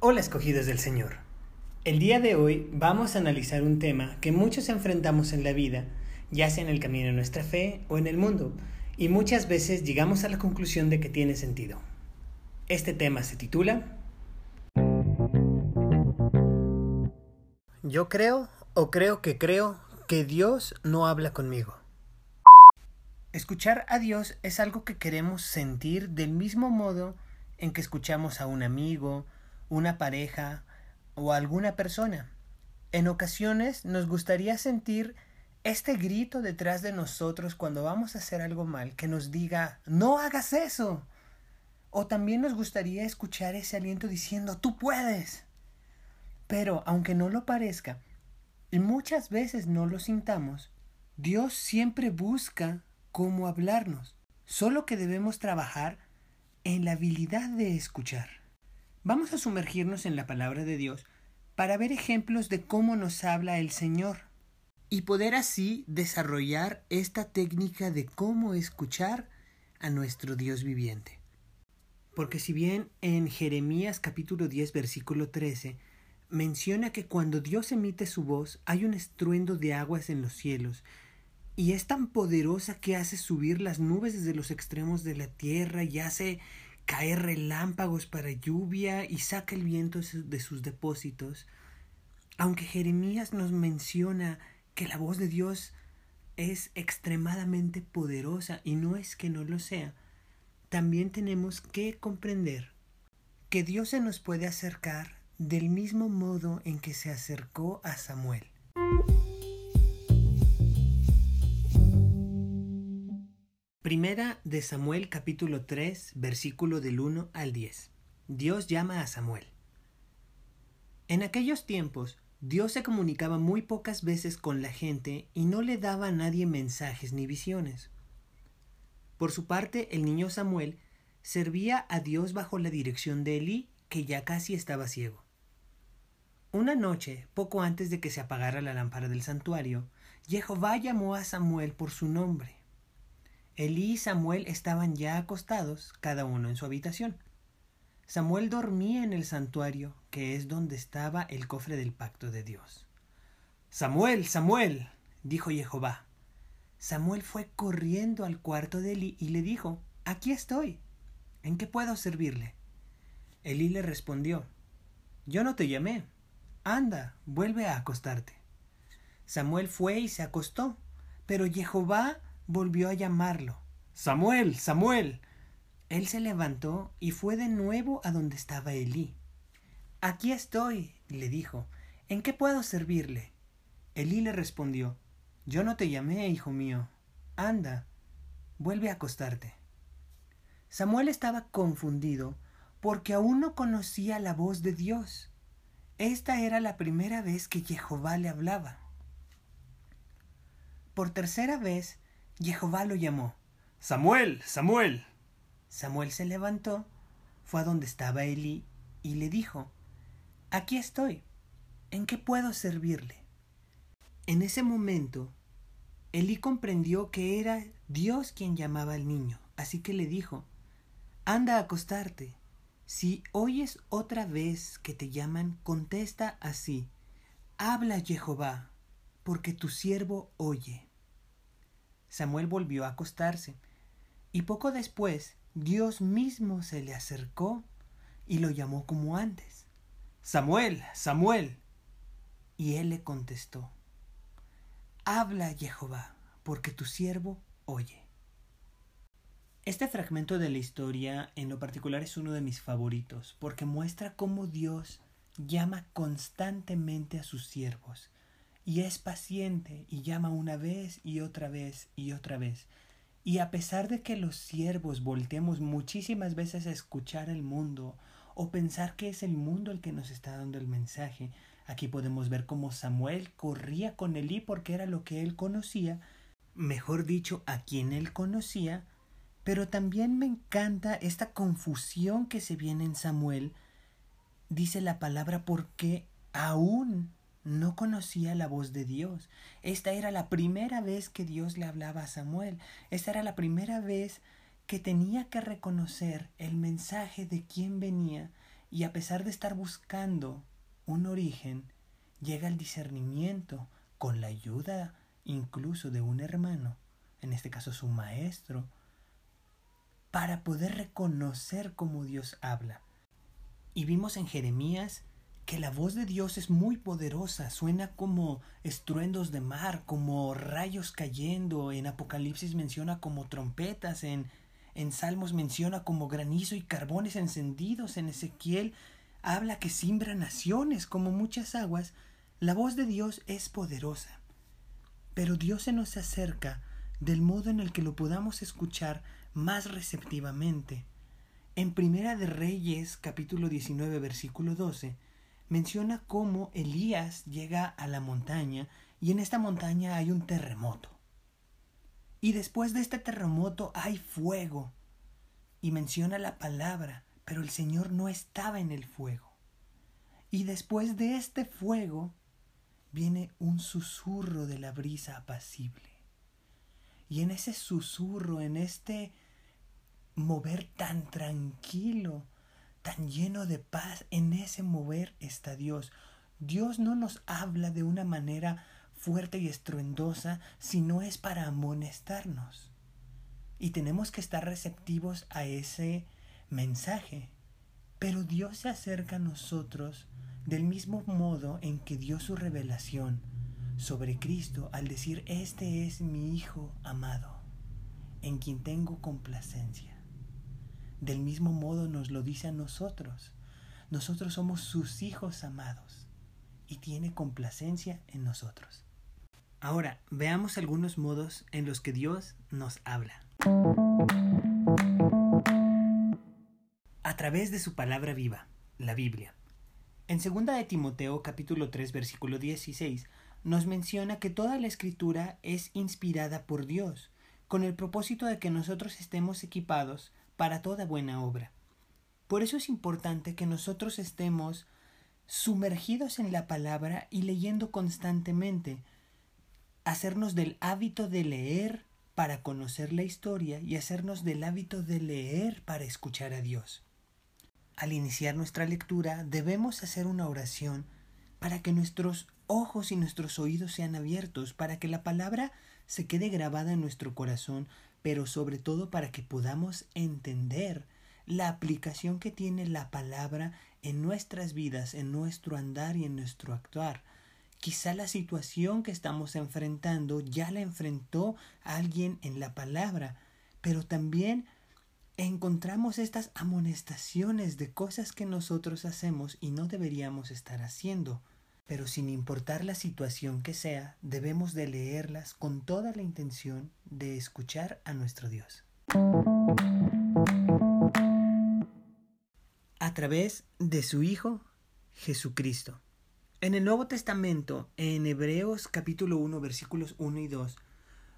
Hola escogidos del Señor. El día de hoy vamos a analizar un tema que muchos enfrentamos en la vida, ya sea en el camino de nuestra fe o en el mundo, y muchas veces llegamos a la conclusión de que tiene sentido. Este tema se titula Yo creo o creo que creo que Dios no habla conmigo. Escuchar a Dios es algo que queremos sentir del mismo modo en que escuchamos a un amigo, una pareja o alguna persona. En ocasiones nos gustaría sentir este grito detrás de nosotros cuando vamos a hacer algo mal, que nos diga, no hagas eso. O también nos gustaría escuchar ese aliento diciendo, tú puedes. Pero aunque no lo parezca, y muchas veces no lo sintamos, Dios siempre busca cómo hablarnos, solo que debemos trabajar en la habilidad de escuchar. Vamos a sumergirnos en la palabra de Dios para ver ejemplos de cómo nos habla el Señor y poder así desarrollar esta técnica de cómo escuchar a nuestro Dios viviente. Porque si bien en Jeremías capítulo 10 versículo 13 menciona que cuando Dios emite su voz hay un estruendo de aguas en los cielos y es tan poderosa que hace subir las nubes desde los extremos de la tierra y hace caer relámpagos para lluvia y saca el viento de sus depósitos. Aunque Jeremías nos menciona que la voz de Dios es extremadamente poderosa y no es que no lo sea, también tenemos que comprender que Dios se nos puede acercar del mismo modo en que se acercó a Samuel. Primera de Samuel capítulo 3 versículo del 1 al 10. Dios llama a Samuel. En aquellos tiempos, Dios se comunicaba muy pocas veces con la gente y no le daba a nadie mensajes ni visiones. Por su parte, el niño Samuel servía a Dios bajo la dirección de Elí, que ya casi estaba ciego. Una noche, poco antes de que se apagara la lámpara del santuario, Jehová llamó a Samuel por su nombre. Elí y Samuel estaban ya acostados, cada uno en su habitación. Samuel dormía en el santuario, que es donde estaba el cofre del pacto de Dios. Samuel, Samuel, dijo Jehová. Samuel fue corriendo al cuarto de Elí y le dijo, Aquí estoy. ¿En qué puedo servirle? Elí le respondió, Yo no te llamé. Anda, vuelve a acostarte. Samuel fue y se acostó, pero Jehová volvió a llamarlo. Samuel, Samuel. Él se levantó y fue de nuevo a donde estaba Elí. Aquí estoy, le dijo. ¿En qué puedo servirle? Elí le respondió Yo no te llamé, hijo mío. Anda, vuelve a acostarte. Samuel estaba confundido porque aún no conocía la voz de Dios. Esta era la primera vez que Jehová le hablaba. Por tercera vez, Jehová lo llamó. Samuel, Samuel. Samuel se levantó, fue a donde estaba Elí y le dijo, Aquí estoy. ¿En qué puedo servirle? En ese momento, Elí comprendió que era Dios quien llamaba al niño, así que le dijo, Anda a acostarte. Si oyes otra vez que te llaman, contesta así, Habla Jehová, porque tu siervo oye. Samuel volvió a acostarse, y poco después Dios mismo se le acercó y lo llamó como antes. Samuel, Samuel. Y él le contestó, Habla Jehová, porque tu siervo oye. Este fragmento de la historia en lo particular es uno de mis favoritos, porque muestra cómo Dios llama constantemente a sus siervos y es paciente y llama una vez y otra vez y otra vez. Y a pesar de que los siervos volteemos muchísimas veces a escuchar el mundo o pensar que es el mundo el que nos está dando el mensaje, aquí podemos ver cómo Samuel corría con Elí porque era lo que él conocía, mejor dicho, a quien él conocía, pero también me encanta esta confusión que se viene en Samuel, dice la palabra porque aún no conocía la voz de Dios. Esta era la primera vez que Dios le hablaba a Samuel. Esta era la primera vez que tenía que reconocer el mensaje de quién venía y a pesar de estar buscando un origen, llega el discernimiento con la ayuda incluso de un hermano, en este caso su maestro, para poder reconocer cómo Dios habla. Y vimos en Jeremías que la voz de Dios es muy poderosa, suena como estruendos de mar, como rayos cayendo, en Apocalipsis menciona como trompetas, en, en Salmos menciona como granizo y carbones encendidos, en Ezequiel habla que simbra naciones como muchas aguas, la voz de Dios es poderosa. Pero Dios se nos acerca del modo en el que lo podamos escuchar más receptivamente. En Primera de Reyes, capítulo 19, versículo 12, menciona cómo Elías llega a la montaña y en esta montaña hay un terremoto. Y después de este terremoto hay fuego. Y menciona la palabra, pero el Señor no estaba en el fuego. Y después de este fuego viene un susurro de la brisa apacible. Y en ese susurro, en este mover tan tranquilo, tan lleno de paz, en ese mover está Dios. Dios no nos habla de una manera fuerte y estruendosa si no es para amonestarnos. Y tenemos que estar receptivos a ese mensaje. Pero Dios se acerca a nosotros del mismo modo en que dio su revelación sobre Cristo al decir, este es mi Hijo amado, en quien tengo complacencia. Del mismo modo nos lo dice a nosotros. Nosotros somos sus hijos amados y tiene complacencia en nosotros. Ahora, veamos algunos modos en los que Dios nos habla. A través de su palabra viva, la Biblia. En 2 de Timoteo capítulo 3 versículo 16 nos menciona que toda la escritura es inspirada por Dios, con el propósito de que nosotros estemos equipados para toda buena obra. Por eso es importante que nosotros estemos sumergidos en la palabra y leyendo constantemente, hacernos del hábito de leer para conocer la historia y hacernos del hábito de leer para escuchar a Dios. Al iniciar nuestra lectura debemos hacer una oración para que nuestros ojos y nuestros oídos sean abiertos, para que la palabra se quede grabada en nuestro corazón, pero sobre todo para que podamos entender la aplicación que tiene la palabra en nuestras vidas, en nuestro andar y en nuestro actuar. Quizá la situación que estamos enfrentando ya la enfrentó alguien en la palabra, pero también encontramos estas amonestaciones de cosas que nosotros hacemos y no deberíamos estar haciendo. Pero sin importar la situación que sea, debemos de leerlas con toda la intención de escuchar a nuestro Dios. A través de su Hijo Jesucristo. En el Nuevo Testamento, en Hebreos capítulo 1 versículos 1 y 2,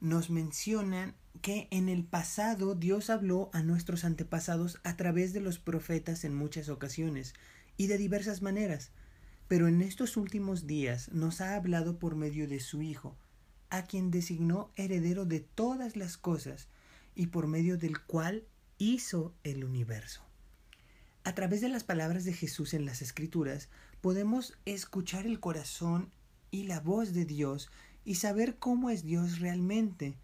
nos mencionan que en el pasado Dios habló a nuestros antepasados a través de los profetas en muchas ocasiones y de diversas maneras pero en estos últimos días nos ha hablado por medio de su Hijo, a quien designó heredero de todas las cosas y por medio del cual hizo el universo. A través de las palabras de Jesús en las Escrituras podemos escuchar el corazón y la voz de Dios y saber cómo es Dios realmente.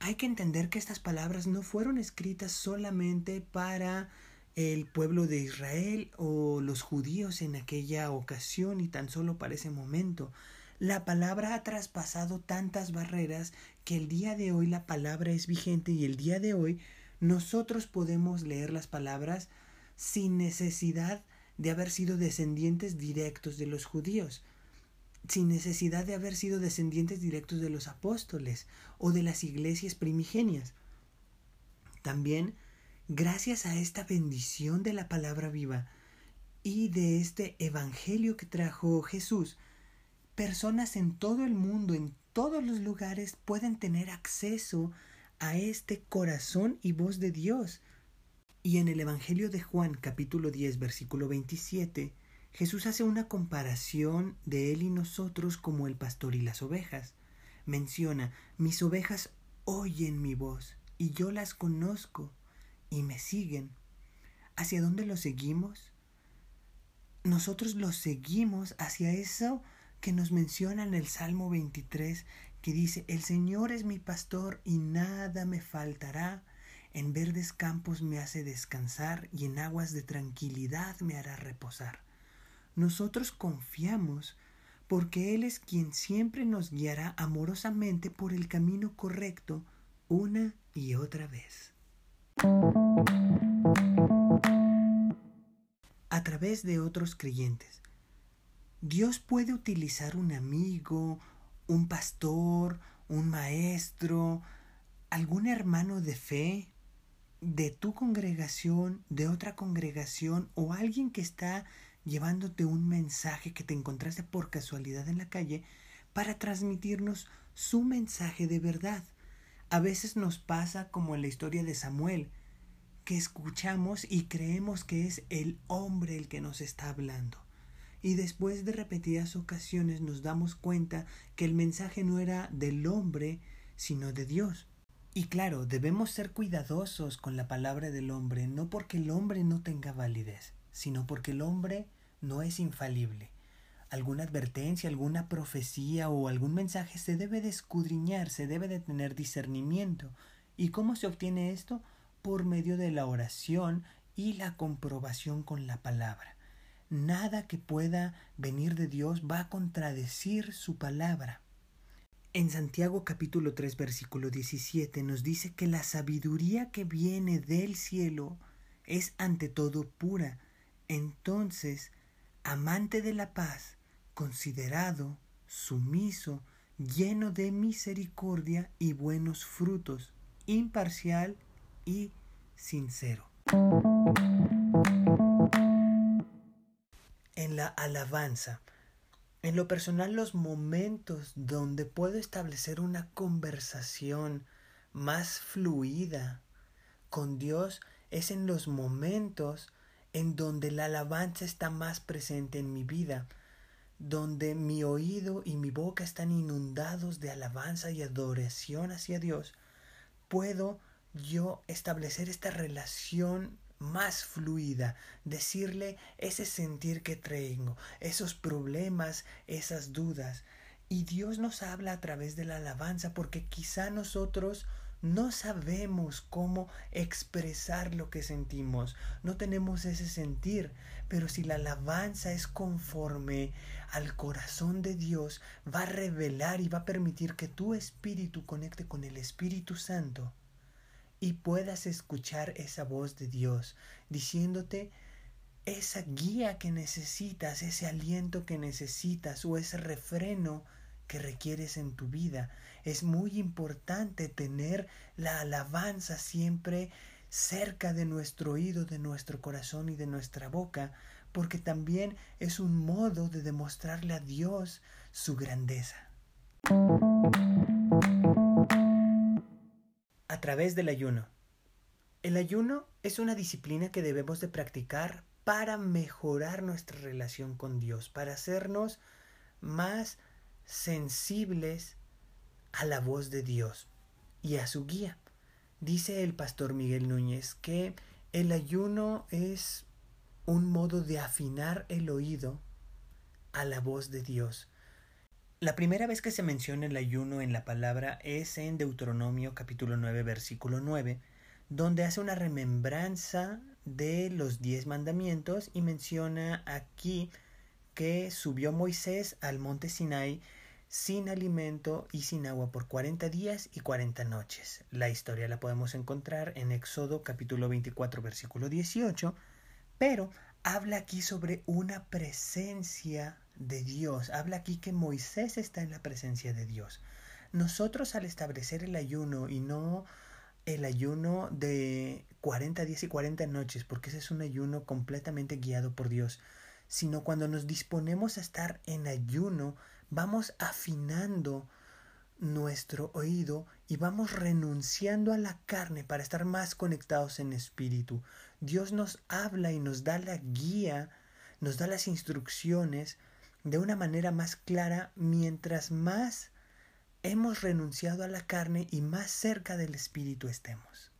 Hay que entender que estas palabras no fueron escritas solamente para el pueblo de Israel o los judíos en aquella ocasión y tan solo para ese momento. La palabra ha traspasado tantas barreras que el día de hoy la palabra es vigente y el día de hoy nosotros podemos leer las palabras sin necesidad de haber sido descendientes directos de los judíos, sin necesidad de haber sido descendientes directos de los apóstoles o de las iglesias primigenias. También gracias a esta bendición de la palabra viva y de este evangelio que trajo Jesús, personas en todo el mundo, en todos los lugares, pueden tener acceso a este corazón y voz de Dios. Y en el Evangelio de Juan capítulo 10 versículo 27, Jesús hace una comparación de él y nosotros como el pastor y las ovejas. Menciona, mis ovejas oyen mi voz y yo las conozco y me siguen. ¿Hacia dónde los seguimos? Nosotros los seguimos hacia eso que nos menciona en el Salmo 23, que dice, el Señor es mi pastor y nada me faltará. En verdes campos me hace descansar y en aguas de tranquilidad me hará reposar. Nosotros confiamos porque Él es quien siempre nos guiará amorosamente por el camino correcto una y otra vez. A través de otros creyentes. Dios puede utilizar un amigo, un pastor, un maestro, algún hermano de fe de tu congregación, de otra congregación o alguien que está llevándote un mensaje que te encontraste por casualidad en la calle para transmitirnos su mensaje de verdad. A veces nos pasa como en la historia de Samuel, que escuchamos y creemos que es el hombre el que nos está hablando. Y después de repetidas ocasiones nos damos cuenta que el mensaje no era del hombre, sino de Dios. Y claro, debemos ser cuidadosos con la palabra del hombre, no porque el hombre no tenga validez, sino porque el hombre no es infalible. Alguna advertencia, alguna profecía o algún mensaje se debe de escudriñar, se debe de tener discernimiento. ¿Y cómo se obtiene esto? Por medio de la oración y la comprobación con la palabra. Nada que pueda venir de Dios va a contradecir su palabra. En Santiago capítulo 3 versículo 17 nos dice que la sabiduría que viene del cielo es ante todo pura. Entonces amante de la paz, considerado, sumiso, lleno de misericordia y buenos frutos, imparcial y sincero. En la alabanza, en lo personal los momentos donde puedo establecer una conversación más fluida con Dios es en los momentos en donde la alabanza está más presente en mi vida, donde mi oído y mi boca están inundados de alabanza y adoración hacia Dios, puedo yo establecer esta relación más fluida, decirle ese sentir que traigo, esos problemas, esas dudas. Y Dios nos habla a través de la alabanza porque quizá nosotros no sabemos cómo expresar lo que sentimos, no tenemos ese sentir, pero si la alabanza es conforme al corazón de Dios, va a revelar y va a permitir que tu espíritu conecte con el Espíritu Santo y puedas escuchar esa voz de Dios diciéndote esa guía que necesitas, ese aliento que necesitas o ese refreno que requieres en tu vida. Es muy importante tener la alabanza siempre cerca de nuestro oído, de nuestro corazón y de nuestra boca, porque también es un modo de demostrarle a Dios su grandeza. A través del ayuno. El ayuno es una disciplina que debemos de practicar para mejorar nuestra relación con Dios, para hacernos más sensibles a la voz de Dios y a su guía. Dice el pastor Miguel Núñez que el ayuno es un modo de afinar el oído a la voz de Dios. La primera vez que se menciona el ayuno en la palabra es en Deuteronomio capítulo 9 versículo 9, donde hace una remembranza de los diez mandamientos y menciona aquí que subió Moisés al monte Sinai sin alimento y sin agua por cuarenta días y cuarenta noches. La historia la podemos encontrar en Éxodo capítulo 24 versículo 18, pero habla aquí sobre una presencia de Dios, habla aquí que Moisés está en la presencia de Dios. Nosotros al establecer el ayuno y no el ayuno de 40 días y 40 noches, porque ese es un ayuno completamente guiado por Dios, sino cuando nos disponemos a estar en ayuno, vamos afinando nuestro oído y vamos renunciando a la carne para estar más conectados en espíritu. Dios nos habla y nos da la guía nos da las instrucciones de una manera más clara mientras más hemos renunciado a la carne y más cerca del Espíritu estemos.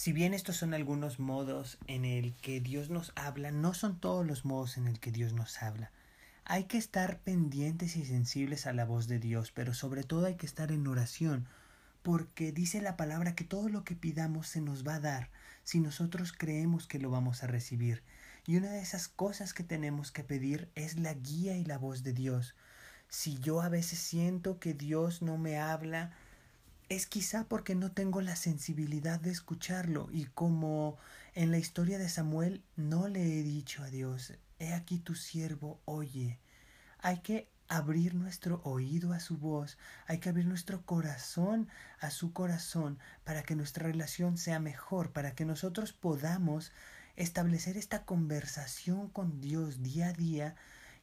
Si bien estos son algunos modos en el que Dios nos habla, no son todos los modos en el que Dios nos habla. Hay que estar pendientes y sensibles a la voz de Dios, pero sobre todo hay que estar en oración, porque dice la palabra que todo lo que pidamos se nos va a dar si nosotros creemos que lo vamos a recibir. Y una de esas cosas que tenemos que pedir es la guía y la voz de Dios. Si yo a veces siento que Dios no me habla, es quizá porque no tengo la sensibilidad de escucharlo y como en la historia de Samuel no le he dicho a Dios, he aquí tu siervo, oye. Hay que abrir nuestro oído a su voz, hay que abrir nuestro corazón a su corazón para que nuestra relación sea mejor, para que nosotros podamos establecer esta conversación con Dios día a día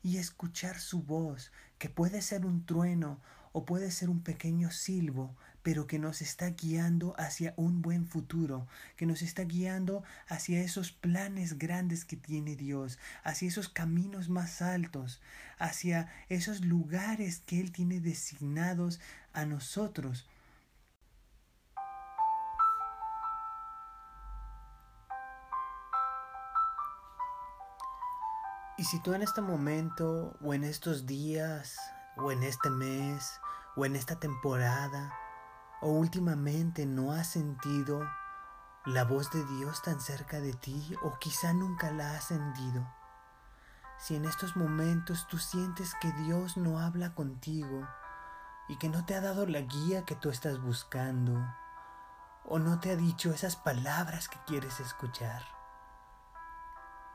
y escuchar su voz, que puede ser un trueno o puede ser un pequeño silbo, pero que nos está guiando hacia un buen futuro, que nos está guiando hacia esos planes grandes que tiene Dios, hacia esos caminos más altos, hacia esos lugares que Él tiene designados a nosotros. Y si tú en este momento, o en estos días, o en este mes, o en esta temporada, ¿O últimamente no has sentido la voz de Dios tan cerca de ti o quizá nunca la has sentido? Si en estos momentos tú sientes que Dios no habla contigo y que no te ha dado la guía que tú estás buscando o no te ha dicho esas palabras que quieres escuchar,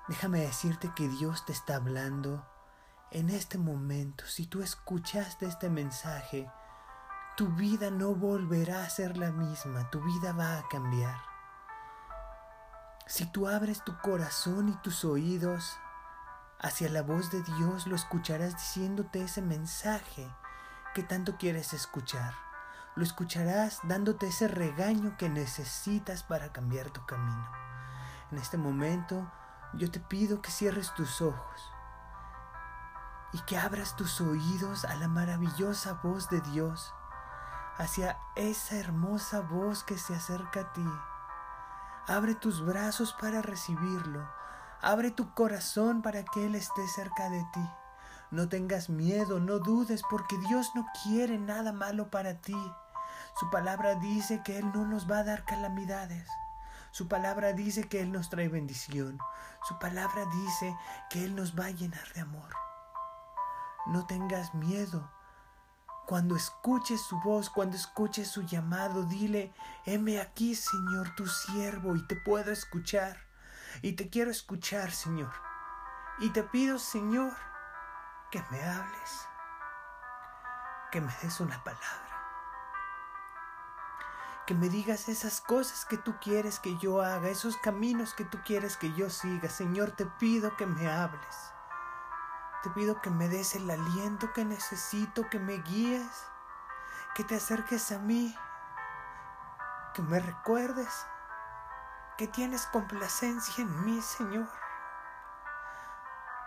déjame decirte que Dios te está hablando en este momento. Si tú escuchaste este mensaje, tu vida no volverá a ser la misma, tu vida va a cambiar. Si tú abres tu corazón y tus oídos hacia la voz de Dios, lo escucharás diciéndote ese mensaje que tanto quieres escuchar. Lo escucharás dándote ese regaño que necesitas para cambiar tu camino. En este momento yo te pido que cierres tus ojos y que abras tus oídos a la maravillosa voz de Dios hacia esa hermosa voz que se acerca a ti. Abre tus brazos para recibirlo. Abre tu corazón para que Él esté cerca de ti. No tengas miedo, no dudes, porque Dios no quiere nada malo para ti. Su palabra dice que Él no nos va a dar calamidades. Su palabra dice que Él nos trae bendición. Su palabra dice que Él nos va a llenar de amor. No tengas miedo, cuando escuches su voz, cuando escuches su llamado, dile, heme aquí, Señor, tu siervo, y te puedo escuchar. Y te quiero escuchar, Señor. Y te pido, Señor, que me hables, que me des una palabra, que me digas esas cosas que tú quieres que yo haga, esos caminos que tú quieres que yo siga. Señor, te pido que me hables. Te pido que me des el aliento que necesito, que me guíes, que te acerques a mí, que me recuerdes que tienes complacencia en mí, Señor.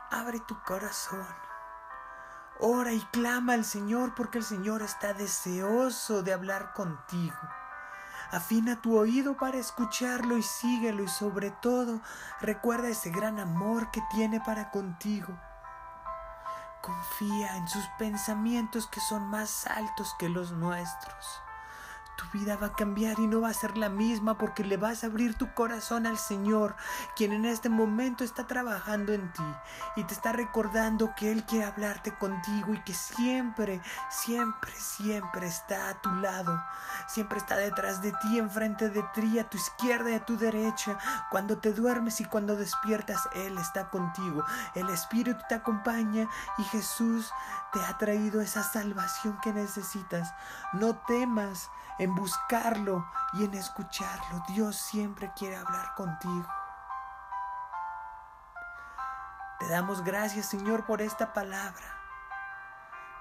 Abre tu corazón. Ora y clama al Señor porque el Señor está deseoso de hablar contigo. Afina tu oído para escucharlo y síguelo y sobre todo recuerda ese gran amor que tiene para contigo. Confía en sus pensamientos que son más altos que los nuestros tu vida va a cambiar y no va a ser la misma porque le vas a abrir tu corazón al Señor, quien en este momento está trabajando en ti y te está recordando que Él quiere hablarte contigo y que siempre, siempre, siempre está a tu lado, siempre está detrás de ti, enfrente de ti, a tu izquierda y a tu derecha. Cuando te duermes y cuando despiertas, Él está contigo. El Espíritu te acompaña y Jesús te ha traído esa salvación que necesitas. No temas en buscarlo y en escucharlo. Dios siempre quiere hablar contigo. Te damos gracias, Señor, por esta palabra.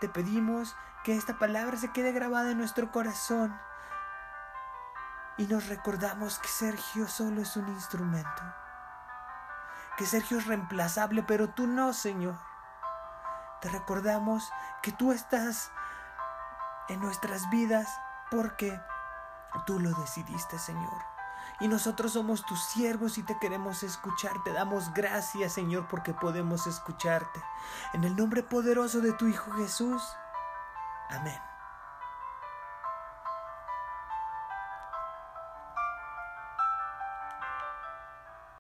Te pedimos que esta palabra se quede grabada en nuestro corazón y nos recordamos que Sergio solo es un instrumento. Que Sergio es reemplazable, pero tú no, Señor. Te recordamos que tú estás en nuestras vidas porque tú lo decidiste, Señor. Y nosotros somos tus siervos y te queremos escuchar. Te damos gracias, Señor, porque podemos escucharte. En el nombre poderoso de tu Hijo Jesús. Amén.